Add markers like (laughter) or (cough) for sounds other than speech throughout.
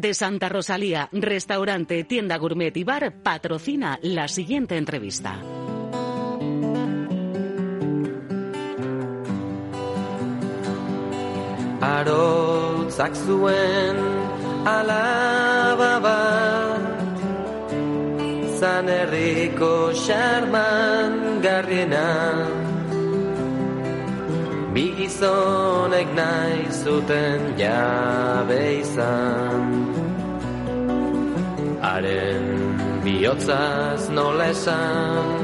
de Santa Rosalía, restaurante, tienda gourmet y bar, patrocina la siguiente entrevista. Arotzak zuen alaba bat Zan herriko xarman garriena Bi nahi zuten jabe izan Haren bihotzaz nola esan.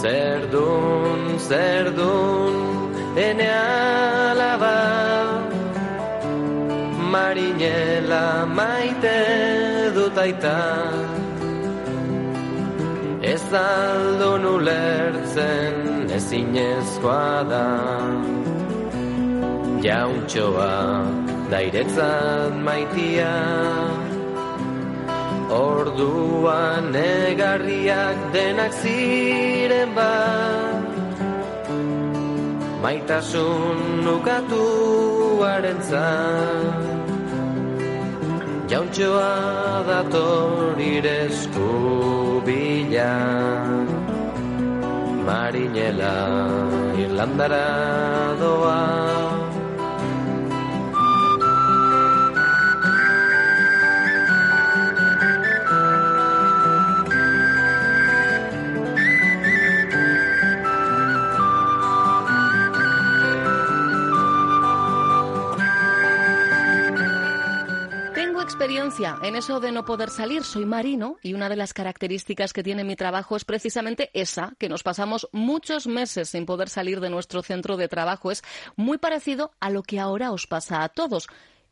Zer dun, zer dun, ene alaba. Marinela maite dut aita. Ez aldun ulertzen ezinezkoa da. Jauntxoa dairetzat maitia Orduan negarriak denak ziren bat. Maitasun nukatuaren zan Jauntxoa dator iresku bila. Marinela Irlandara doa experiencia en eso de no poder salir. Soy marino y una de las características que tiene mi trabajo es precisamente esa, que nos pasamos muchos meses sin poder salir de nuestro centro de trabajo. Es muy parecido a lo que ahora os pasa a todos.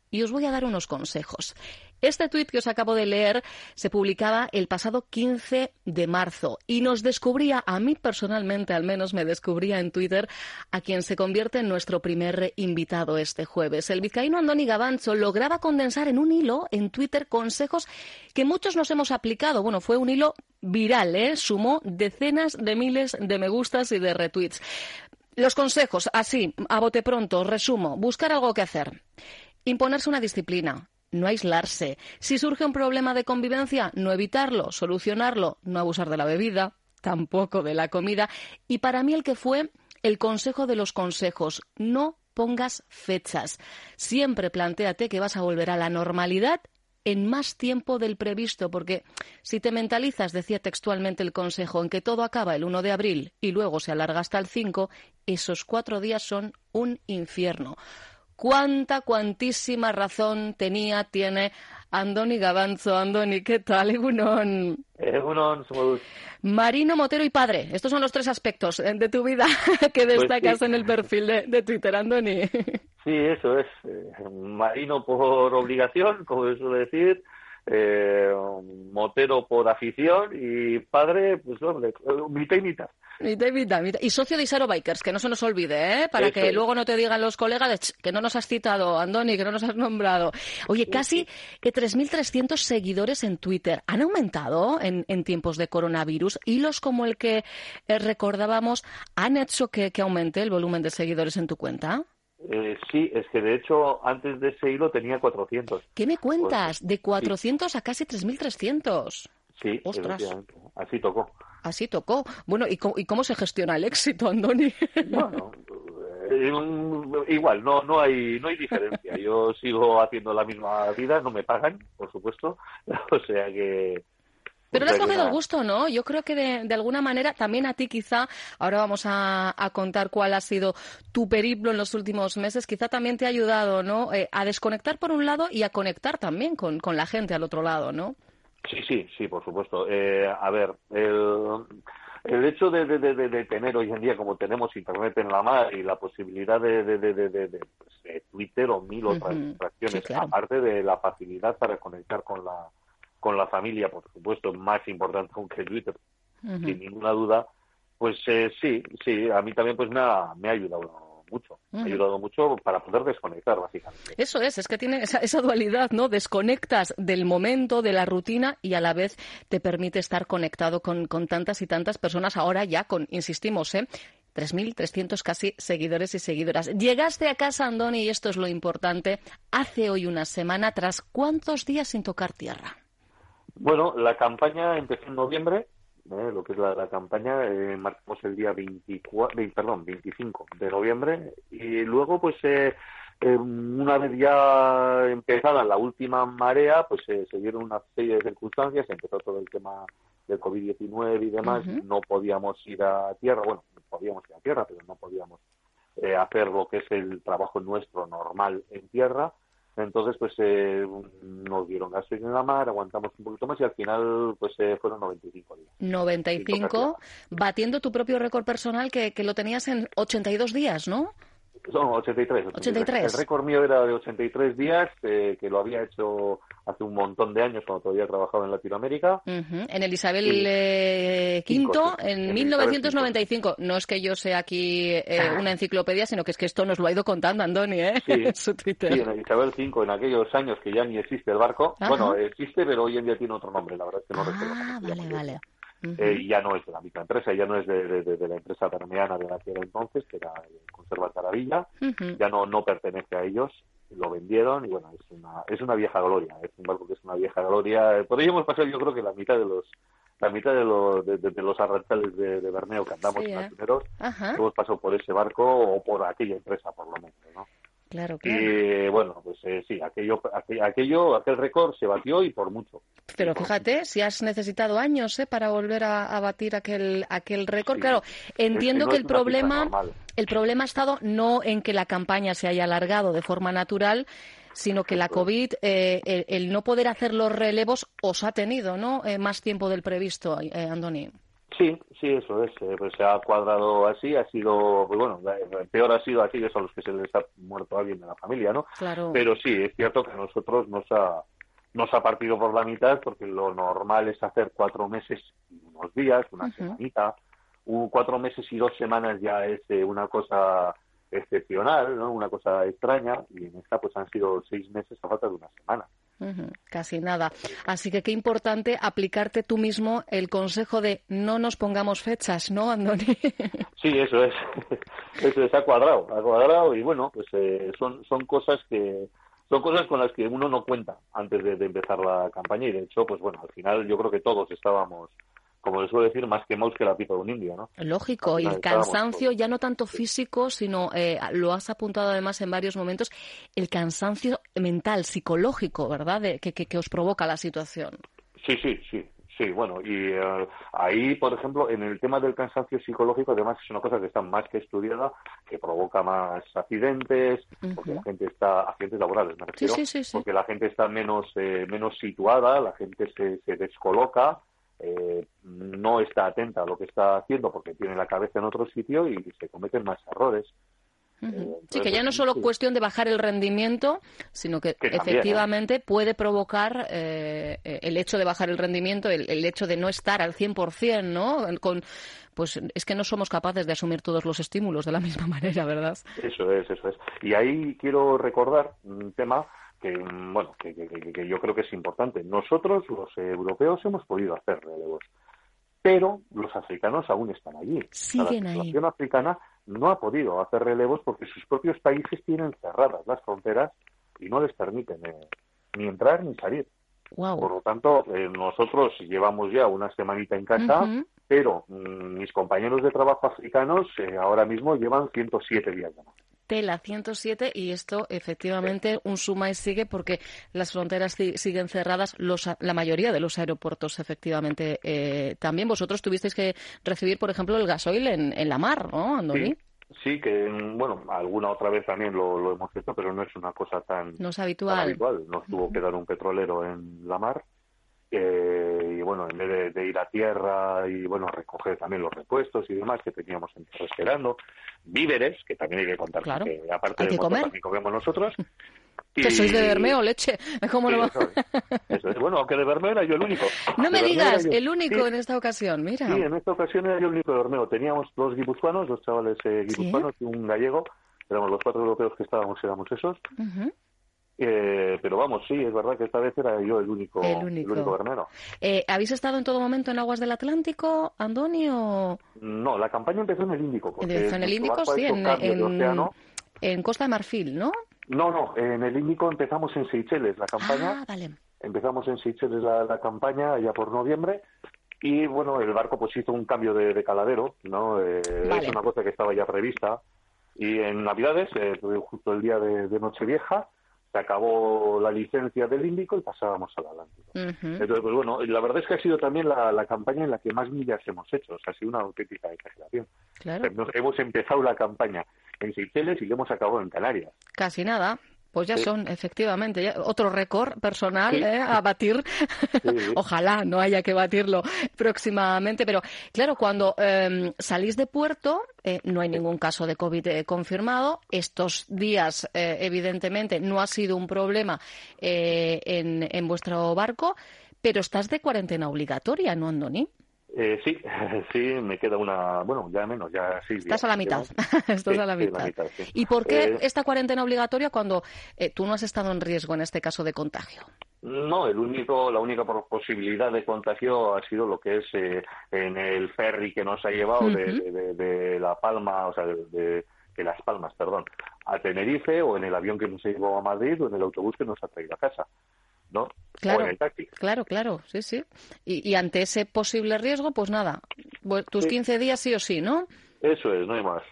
Y os voy a dar unos consejos. Este tuit que os acabo de leer se publicaba el pasado 15 de marzo y nos descubría, a mí personalmente al menos me descubría en Twitter, a quien se convierte en nuestro primer invitado este jueves. El vizcaíno Andoni Gabancho lograba condensar en un hilo en Twitter consejos que muchos nos hemos aplicado. Bueno, fue un hilo viral, ¿eh? Sumó decenas de miles de me gustas y de retweets. Los consejos, así, a bote pronto, resumo, buscar algo que hacer. Imponerse una disciplina, no aislarse. Si surge un problema de convivencia, no evitarlo, solucionarlo, no abusar de la bebida, tampoco de la comida. Y para mí el que fue el consejo de los consejos, no pongas fechas. Siempre planteate que vas a volver a la normalidad en más tiempo del previsto, porque si te mentalizas, decía textualmente el consejo, en que todo acaba el 1 de abril y luego se alarga hasta el 5, esos cuatro días son un infierno cuánta, cuantísima razón tenía, tiene Andoni Gabanzo. Andoni, ¿qué tal? Egunon. Egunon, Marino, Motero y padre. Estos son los tres aspectos eh, de tu vida (laughs) que pues destacas en el perfil de, Twitter, Andoni. (laughs) Sí, eso es. Eh, marino por obligación, como se suele decir. Eh, motero por afición y padre, pues hombre, mitad y mitad. Y socio de Isaro Bikers, que no se nos olvide, ¿eh? Para que luego no te digan los colegas que no nos has citado, Andoni, que no nos has nombrado. Oye, casi 3.300 seguidores en Twitter. ¿Han aumentado en, tiempos de coronavirus? ¿Hilos como el que eh, recordábamos han hecho que, aumente el volumen de seguidores en tu cuenta? Eh, sí, es que de hecho antes de ese hilo tenía 400. ¿Qué me cuentas? Pues, de 400 a casi 3.300. Sí, Ostras. así tocó. Así tocó. Bueno, ¿y cómo, se gestiona el éxito, Andoni? (laughs) Bueno, eh, igual, no, no, hay, no hay diferencia. Yo sigo haciendo la misma vida, no me pagan, por supuesto. (laughs) O sea que, pero le has cogido el gusto, ¿no? Yo creo que de, alguna manera, también a ti quizá, ahora vamos a, contar cuál ha sido tu periplo en los últimos meses, quizá también te ha ayudado, ¿no? Eh, a desconectar por un lado y a conectar también con, con la gente al otro lado, ¿no? Sí, sí, sí, por supuesto. Eh, a ver, el, el hecho de, de, de, tener hoy en día, como tenemos Internet en la mar y la posibilidad de, de pues, Twitter o mil otras fracciones, aparte de la facilidad para conectar con la, con la familia, por supuesto, más importante que Twitter, sin ninguna duda, pues eh, sí, sí, a mí también pues me ha, me ha ayudado mucho. ha ayudado mucho para poder desconectar, básicamente. Eso es, es que tiene esa, esa, dualidad, ¿no? Desconectas del momento, de la rutina y a la vez te permite estar conectado con, con tantas y tantas personas, ahora ya con, insistimos, ¿eh? 3.300 casi seguidores y seguidoras. Llegaste a casa, Andoni, y esto es lo importante, hace hoy una semana, tras cuántos días sin tocar tierra. Bueno, la campaña empezó en noviembre, ¿eh? lo que es la, campaña, eh, marcamos el día 24, perdón, 25 de noviembre, y luego, pues, eh, eh, una vez ya empezada la última marea, pues se dieron una serie de circunstancias, empezó todo el tema del COVID-19 y demás, no podíamos ir a tierra, bueno, podíamos ir a tierra, pero no podíamos eh, hacer lo que es el trabajo nuestro normal en tierra. Entonces, pues eh, nos dieron gasto en la mar, aguantamos un poquito más y al final, pues eh, fueron 95 días. 95, batiendo tu propio récord personal que, que lo tenías en 82 días, ¿no? Son 83, 83. El récord mío era de 83 días, eh, que lo había hecho hace un montón de años cuando todavía trabajaba en Latinoamérica. En el Isabel V, en, 1995. No es que yo sea aquí eh, una enciclopedia, sino que es que esto nos lo ha ido contando Andoni, ¿eh? Sí, (laughs) Su Twitter. sí en el Isabel V, en aquellos años que ya ni existe el barco. Bueno, existe, pero hoy en día tiene otro nombre, la verdad es que no recuerdo. Ah, vale, vale. Eh, ya no es de la microempresa, ya no es de, la empresa permeana de la que era entonces, que era Conserva Taravilla, ya no, no pertenece a ellos, lo vendieron y bueno, es una, es una vieja gloria, es un barco que es una vieja gloria. Por ello hemos pasado yo creo que la mitad de los la mitad de, los de, los arrantales de, Berneo que andamos en los primeros, hemos pasado por ese barco o por aquella empresa por lo menos, ¿no? Claro, Y bueno, pues eh, sí, aquello, aquello, aquel récord se batió y por mucho. Pero fíjate, si has necesitado años ¿eh? para volver a, batir aquel, aquel récord. claro, entiendo que, el problema, el problema ha estado no en que la campaña se haya alargado de forma natural, sino que la COVID, eh, el, no poder hacer los relevos os ha tenido, ¿no? Eh, más tiempo del previsto, eh, Andoni. Sí, sí, eso es. Eh, pues se ha cuadrado así, ha sido, pues bueno, peor ha sido aquellos a los que se les ha muerto alguien de la familia, ¿no? Claro. Pero sí, es cierto que a nosotros nos ha, nos ha partido por la mitad porque lo normal es hacer cuatro meses y unos días, una semanita. cuatro meses y dos semanas ya es eh, una cosa excepcional, ¿no? Una cosa extraña y en esta pues han sido seis meses a falta de una semana casi nada. Así que qué importante aplicarte tú mismo el consejo de no nos pongamos fechas, ¿no, Andoni? (laughs) Sí, eso es. (laughs) Eso es, ha cuadrado, ha cuadrado y bueno, pues eh, son, son cosas que son cosas con las que uno no cuenta antes de, de empezar la campaña y de hecho, pues bueno, al final yo creo que todos estábamos como les suelo decir, más quemados que la pipa de un indio, ¿no? Lógico, y el cansancio ya no tanto físico, sino, eh, lo has apuntado además en varios momentos, el cansancio mental, psicológico, ¿verdad?, de, que, que, os provoca la situación. Sí, sí, sí. Sí, bueno, y eh, ahí, por ejemplo, en el tema del cansancio psicológico, además es una cosa que está más que estudiada, que provoca más accidentes, porque la gente está, accidentes laborales me refiero, porque la gente está menos, eh, menos situada, la gente se, se descoloca, eh, no está atenta a lo que está haciendo porque tiene la cabeza en otro sitio y se cometen más errores. Eh, sí, que ya no es solo cuestión de bajar el rendimiento, sino que, efectivamente puede provocar eh, el hecho de bajar el rendimiento, el, hecho de no estar al 100%, ¿no? Con, pues es que no somos capaces de asumir todos los estímulos de la misma (laughs) manera, ¿verdad? Eso es, eso es. Y ahí quiero recordar un tema que bueno que, que, yo creo que es importante. Nosotros, los europeos, hemos podido hacer relevos, pero los africanos aún están allí. Siguen la población africana no ha podido hacer relevos porque sus propios países tienen cerradas las fronteras y no les permiten eh, ni entrar ni salir. Por lo tanto, eh, nosotros llevamos ya una semanita en casa, pero mm, mis compañeros de trabajo africanos eh, ahora mismo llevan 107 días de más tela 107 y esto efectivamente un suma y sigue porque las fronteras siguen cerradas, los, la mayoría de los aeropuertos efectivamente eh, también. Vosotros tuvisteis que recibir, por ejemplo, el gasoil en, en la mar, ¿no, Andoni? Sí. que bueno, alguna otra vez también lo, hemos hecho, pero no es una cosa tan, no es habitual. Nos tuvo que dar un petrolero en la mar y bueno, en vez de, ir a tierra y bueno, recoger también los repuestos y demás que teníamos en esperando, víveres, que también hay que contar, claro. que aparte de que comer. también comemos nosotros. (laughs) Que sois de Bermeo, leche. (laughs) ¿Cómo no eso, es. Bueno, aunque de Bermeo era yo el único. No me digas, el único en esta ocasión, mira. Sí, en esta ocasión era yo el único de Bermeo. Teníamos dos guipuzcoanos, dos chavales eh, guipuzcoanos y un gallego. Éramos los cuatro europeos que estábamos, éramos esos. Eh, pero vamos, sí, es verdad que esta vez era yo el único, El el único. único granero. Eh, ¿Habéis estado en todo momento en aguas del Atlántico, Andoni, o No, la campaña empezó en el Índico. porque en el Índico? Sí, en, en- océano. en Costa de Marfil, ¿no? No, no, en el Índico empezamos en Seychelles la campaña. Ah, vale. Empezamos en Seychelles la, la campaña ya por noviembre y bueno, el barco pues hizo un cambio de, de caladero, ¿no? Eh, Vale. Es una cosa que estaba ya prevista y en Navidades, eh, justo el día de, de Nochevieja, se acabó la licencia del Índico y pasábamos al Atlántico. Ujú. Entonces, pues bueno, la verdad es que ha sido también la, la campaña en la que más millas hemos hecho, o sea, ha sido una auténtica exageración. Claro, Hemos, hemos empezado la campaña en Seychelles y la hemos acabado en Canarias. casi nada. Pues ya Sí. son, efectivamente, ya otro récord personal Sí. ¿eh? a batir. (laughs) sí. Ojalá no haya que batirlo próximamente, pero claro, cuando eh, salís de puerto, eh, no hay ningún caso de COVID eh, confirmado. Estos días, evidentemente, no ha sido un problema eh, en, en vuestro barco, pero estás de cuarentena obligatoria, ¿no, Andoni? Eh, sí, (laughs) sí, me queda una, bueno, ya menos, ya días. Estás a la mitad. (laughs) Estás Sí, a la sí, mitad. sí. ¿Y por qué Eh, esta cuarentena obligatoria cuando eh, tú no has estado en riesgo en este caso de contagio? No, el único, la única posibilidad de contagio ha sido lo que es eh, en el ferry que nos ha llevado de, Ujú. de- de- de La Palma, o sea, de, de- de Las Palmas, perdón, a Tenerife, o en el avión que nos llevó a Madrid, o en el autobús que nos ha traído a casa, ¿no? Claro. O en el taxi. Claro, claro, sí, sí. Y, y ante ese posible riesgo, pues nada, bu- tus Sí. 15 días sí o sí, ¿no? Eso es, no hay más.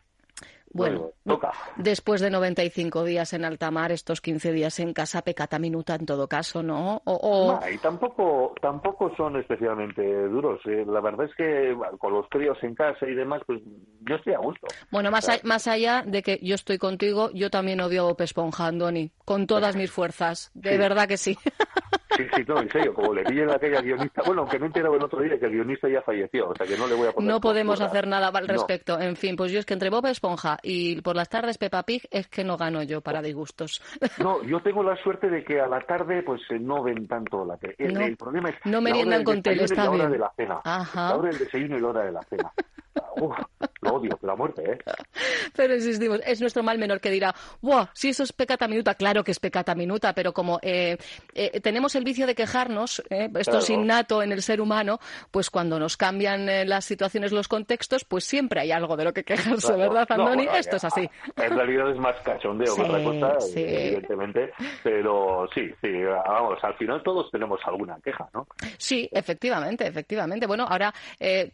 Bueno, toca. después de 95 días en alta mar, estos 15 días en casa, pecata minuta en todo caso, ¿no? O, o- No, y tampoco, tampoco son especialmente duros. eh. La verdad es que con los críos en casa y demás, pues yo estoy a gusto. Bueno, más, a- más allá de que yo estoy contigo, yo también odio a Bob Esponja, Andoni, con (laughs) todas mis fuerzas. De Sí. verdad que sí. (laughs) Sí, sí, no, en serio, como le pillen a aquella guionista, bueno, aunque me he enterado el otro día que el guionista ya falleció, o sea que no le voy a poner... No podemos hacer nada al No. respecto. En fin, pues yo es que entre Bob Esponja y por las tardes Peppa Pig es que no gano yo para disgustos. No, (laughs) yo tengo la suerte de que a la tarde pues eh, no ven tanto la tele. El, No. el problema es No meriendan con tele, está la hora bien. de la cena. Ajá. La hora del desayuno y la hora de la cena. (laughs) Uf, lo odio, la muerte, ¿eh? Pero insistimos, es nuestro mal menor que dirá, ¡buah! Si eso es pecata minuta, claro que es pecata minuta, pero como eh, eh, tenemos el vicio de quejarnos, eh, esto es Claro. innato en el ser humano, pues cuando nos cambian eh, las situaciones, los contextos, pues siempre hay algo de lo que quejarse, Claro. ¿verdad, No, Andoni? bueno, esto es así. En realidad es más cachondeo que Sí, otra cosa, sí. evidentemente. Pero sí, sí, vamos, al final todos tenemos alguna queja, ¿no? Sí, efectivamente, efectivamente. Bueno, ahora eh,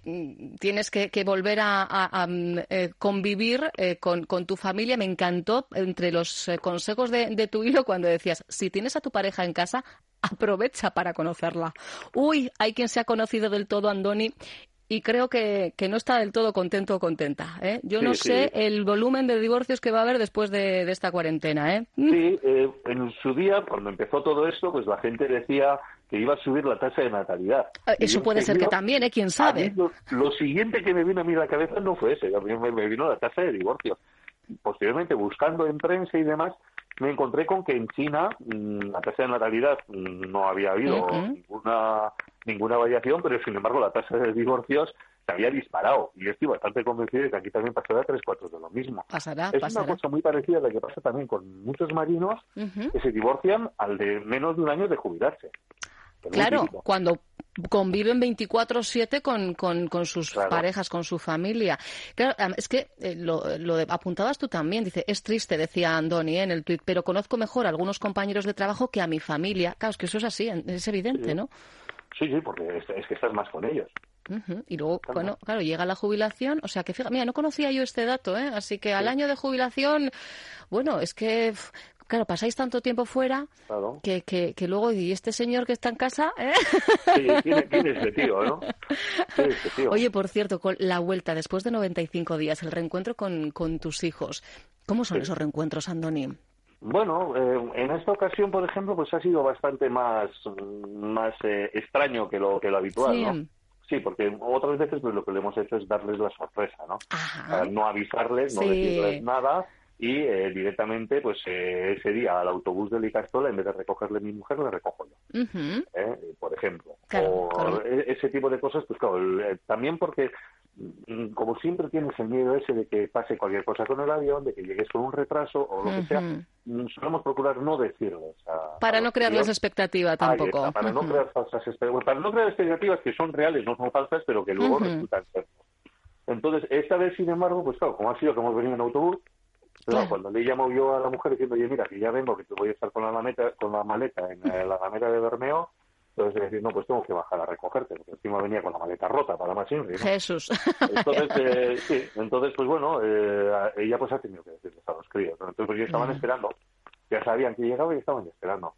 tienes que, que volver a, a- a, mm, eh, convivir eh, con, con tu familia. Me encantó entre los eh, consejos de, de tu hilo cuando decías, si tienes a tu pareja en casa, aprovecha para conocerla. Uy, hay quien se ha conocido del todo, Andoni. Y creo que, que no está del todo contento o contenta. ¿eh? Yo Sí, no sí. sé el volumen de divorcios que va a haber después de, de esta cuarentena. ¿eh? Mm, Sí, eh, en su día, cuando empezó todo esto, pues la gente decía que iba a subir la tasa de natalidad. Y Eso puede ser que también, ¿eh? ¿Quién sabe? lo, lo siguiente que me vino a mí a la cabeza no fue ese, a mí me, me vino la tasa de divorcio. Posteriormente, buscando en prensa y demás, me encontré con que en China mm, la tasa de natalidad mm, no había habido ninguna, ninguna variación, pero sin embargo la tasa de divorcios se había disparado. Y yo estoy bastante convencido de que aquí también pasará tres cuartos de lo mismo. Pasará, es pasará. una cosa muy parecida a la que pasa también con muchos marinos que se divorcian al de menos de un año de jubilarse. Claro, cuando conviven 24/7 con, con, con sus Claro. parejas, con su familia. Claro, es que eh, lo, apuntabas tú también, dice, es triste, decía Andoni eh, en el tuit, pero conozco mejor a algunos compañeros de trabajo que a mi familia. Claro, es que eso es así, es evidente, Sí. ¿no? Sí, sí, porque es, es que estás más con ellos. Y luego, Claro. bueno, claro, llega la jubilación, o sea que fíjate, mira, no conocía yo este dato, ¿eh? Así que al Sí. año de jubilación, bueno, es que, claro, pasáis tanto tiempo fuera Claro. que, que, que luego, y este señor que está en casa, ¿eh? Sí, ¿quién, quién es ese tío, no? Oye, por cierto, con la vuelta después de 95 días, el reencuentro con, con tus hijos, ¿cómo son Sí. esos reencuentros, Andoni? Bueno, eh, en esta ocasión, por ejemplo, pues ha sido bastante más, más eh, extraño que lo, que lo habitual, Sí. ¿no? Sí, porque otras veces pues lo que le hemos hecho es darles la sorpresa, ¿no? Ajá. Para no avisarles, no Sí. decirles nada y eh, directamente, pues eh, ese día al autobús del Icastola, en vez de recogerle mi mujer, le recojo yo, ¿eh? por ejemplo. o e, ese tipo de cosas, pues claro, también porque mm, como siempre tienes el miedo ese de que pase cualquier cosa con el avión, de que llegues con un retraso o lo que sea, mm, solemos procurar no decirlo. para no crearles expectativa tampoco. para, no crear falsas expectativas, para no crear expectativas que son reales, no son falsas, pero que luego resultan ser. Entonces, esta vez, sin embargo, pues claro, como ha sido que hemos venido en autobús, cuando le llamo yo a la mujer diciendo, oye, mira, que ya vengo, que te voy a estar con la maleta, con la maleta en la maleta de Bermeo, entonces decir, no, pues tengo que bajar a recogerte, porque encima venía con la maleta rota para más simple. Jesús. (laughs) Entonces, eh, sí, entonces, pues bueno, eh, ella pues ha tenido que decirles a los críos. Entonces, pues ya estaban esperando, ya sabían que llegaba y estaban esperando.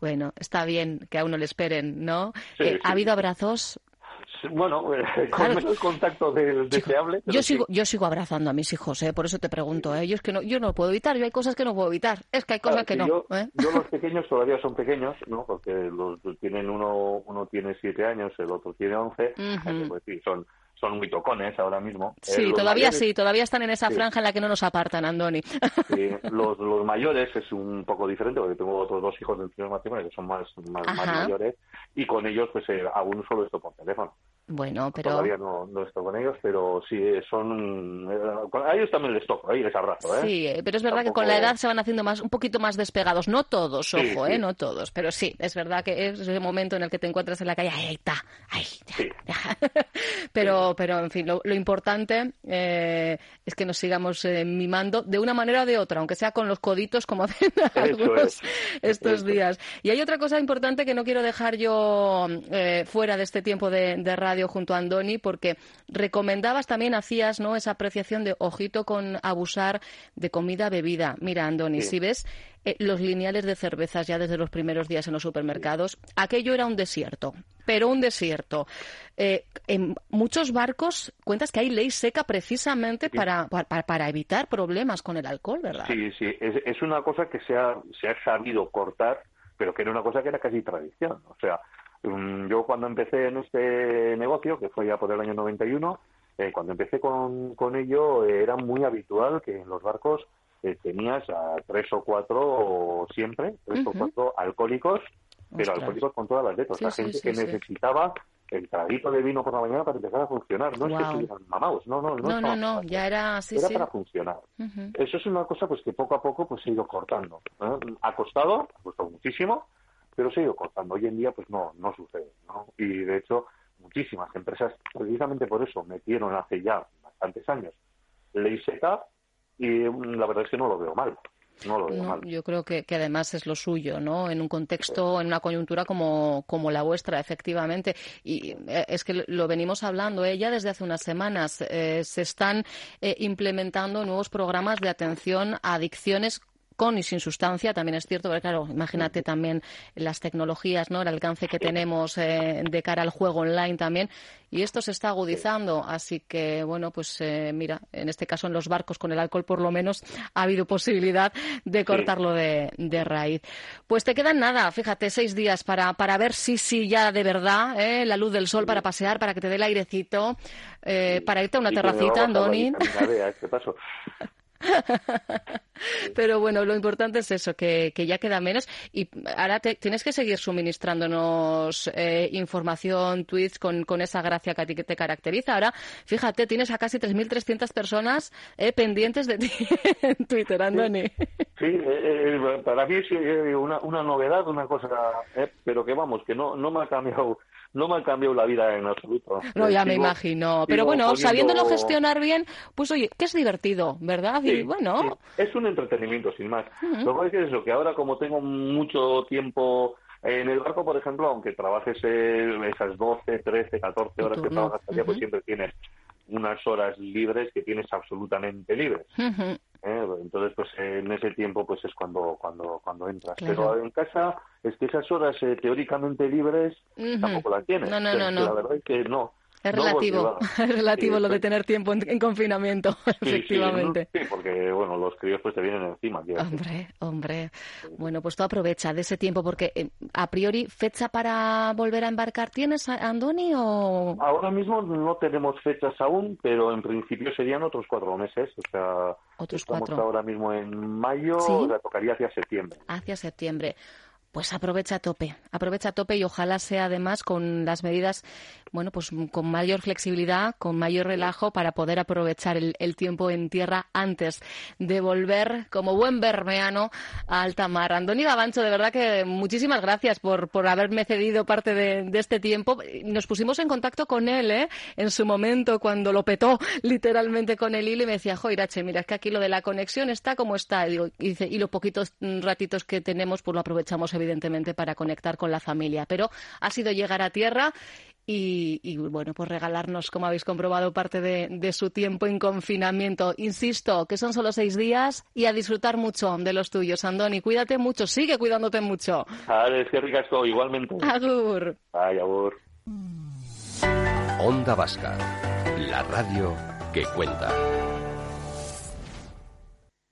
Bueno, está bien que a uno le esperen, ¿no? Eh, ¿Ha habido abrazos? Bueno, eh, (laughs) con menos contacto del deseable. Yo sigo, yo sigo abrazando a mis hijos, ¿eh? por eso te pregunto. ¿eh? Yo es que no, yo no puedo evitar, yo hay cosas que no puedo evitar. Es que hay cosas que no. Yo, ¿eh? yo, los (laughs) pequeños todavía son pequeños, ¿no? Porque los tienen uno, uno tiene siete años, el otro tiene once. pues, sí, son son muy tocones ahora mismo. Eh, sí, todavía sí, todavía están en esa franja en la que no nos apartan, Andoni. (laughs) Sí, los, los mayores es un poco diferente, porque tengo otros dos hijos de primer matrimonio que son más, más, mayores, y con ellos pues eh, aún solo esto por teléfono. Bueno, pero... Todavía no, no estoy con ellos, pero sí, son... Eh, a ellos también les toco, ahí les abrazo, ¿eh? Sí, pero es verdad que con la edad se van haciendo más un poquito más despegados. No todos, ojo, ¿eh? No todos, pero sí, es verdad que es ese momento en el que te encuentras en la calle, ahí está, ahí, (laughs) pero, pero, en fin, lo, importante eh, es que nos sigamos eh, mimando de una manera o de otra, aunque sea con los coditos como (laughs) hacen algunos estos días. Y hay otra cosa importante que no quiero dejar yo eh, fuera de este tiempo de, radio junto a Andoni, porque recomendabas también, hacías ¿no? esa apreciación de ojito con abusar de comida, bebida. Mira, Andoni, si ves eh, los lineales de cervezas ya desde los primeros días en los supermercados. Aquello era un desierto, pero un desierto. Eh, en muchos barcos cuentas que hay ley seca precisamente para, para, evitar problemas con el alcohol, ¿verdad? Sí, sí, es, una cosa que se ha, se ha sabido cortar, pero que era una cosa que era casi tradición. O sea, yo cuando empecé en este negocio, que fue ya por el año 91, eh, cuando empecé con, con ello era muy habitual que en los barcos tenías a tres o cuatro siempre, tres o cuatro alcohólicos, pero alcohólicos con todas las letras. la gente que necesitaba el traguito de vino por la mañana para empezar a funcionar. No es que estuvieran mamados, no, no, no. No, no, ya era así. Era para funcionar. Eso es una cosa pues que poco a poco pues se ha ido cortando. Ha costado, ha costado muchísimo, pero se ha ido cortando. Hoy en día pues no, no sucede, ¿no? Y de hecho muchísimas empresas precisamente por eso metieron hace ya bastantes años ley seca y la verdad es que no lo veo mal. No lo veo mal. Yo creo que, que, además es lo suyo, ¿no? En un contexto, en una coyuntura como, como la vuestra, efectivamente. Y eh, es que lo venimos hablando ¿eh? ya desde hace unas semanas. Eh, se están implementando nuevos programas de atención a adicciones con y sin sustancia, también es cierto, porque claro, imagínate también las tecnologías, ¿no? El alcance que tenemos eh, de cara al juego online también. Y esto se está agudizando, así que, bueno, pues eh, mira, en este caso en los barcos con el alcohol por lo menos ha habido posibilidad de cortarlo de, raíz. Pues te quedan nada, fíjate, seis días para, para ver si, si ya de verdad, ¿eh? la luz del sol para pasear, para que te dé el airecito, para irte a una terracita, Andoni. (laughs) (laughs) Pero bueno, lo importante es eso, que, ya queda menos. Y ahora tienes que seguir suministrándonos eh, información, tweets con, con esa gracia que a ti te caracteriza. Ahora, fíjate, tienes a casi 3.300 personas eh, pendientes de ti (laughs) en Twitter, Andoni. Sí, eh, para mí es una, una novedad, una cosa, pero que vamos, que no, no me ha cambiado no me ha cambiado la vida en absoluto. No, ya me imagino. Pero bueno, sabiéndolo gestionar bien, pues oye, que es divertido, ¿verdad? y bueno. Es un entretenimiento, sin más. Lo que es eso, que ahora como tengo mucho tiempo en el barco, por ejemplo, aunque trabajes esas 12, 13, 14 horas que trabajas al día, pues siempre tienes unas horas libres que tienes absolutamente libres. ¿Eh? Entonces, pues en ese tiempo pues es cuando cuando cuando entras. Pero en casa es que esas horas eh, teóricamente libres tampoco las tienes. No, no, no, La verdad es que no. (laughs) Es relativo, es relativo lo de tener tiempo en, confinamiento, (laughs) efectivamente. Sí, porque bueno, los críos pues te vienen encima. Hombre, hombre. Bueno, pues tú aprovecha de ese tiempo porque eh, a priori fecha para volver a embarcar tienes, Andoni, o ahora mismo no tenemos fechas aún, pero en principio serían otros cuatro meses, o sea, otros estamos cuatro. ahora mismo en mayo, o sea, tocaría hacia septiembre. Hacia septiembre. Pues aprovecha a tope, aprovecha a tope y ojalá sea además con las medidas, bueno, pues con mayor flexibilidad, con mayor relajo para poder aprovechar el, el tiempo en tierra antes de volver como buen bermeano a alta mar. Andoni Gabancho, de verdad que muchísimas gracias por, por haberme cedido parte de, este tiempo. Nos pusimos en contacto con él, ¿eh? En su momento, cuando lo petó literalmente con el hilo y me decía, jo, Irache, mira, es que aquí lo de la conexión está como está. Y, digo, y, dice, y los poquitos ratitos que tenemos, pues lo aprovechamos evidentemente para conectar con la familia. Pero ha sido llegar a tierra y, y, bueno, pues regalarnos, como habéis comprobado, parte de, de, su tiempo en confinamiento. Insisto, que son solo seis días y a disfrutar mucho de los tuyos, Andoni. Cuídate mucho, sigue cuidándote mucho. Vale, es que ricasco, igualmente. Agur. Ay, agur. Onda Vasca, la radio que cuenta.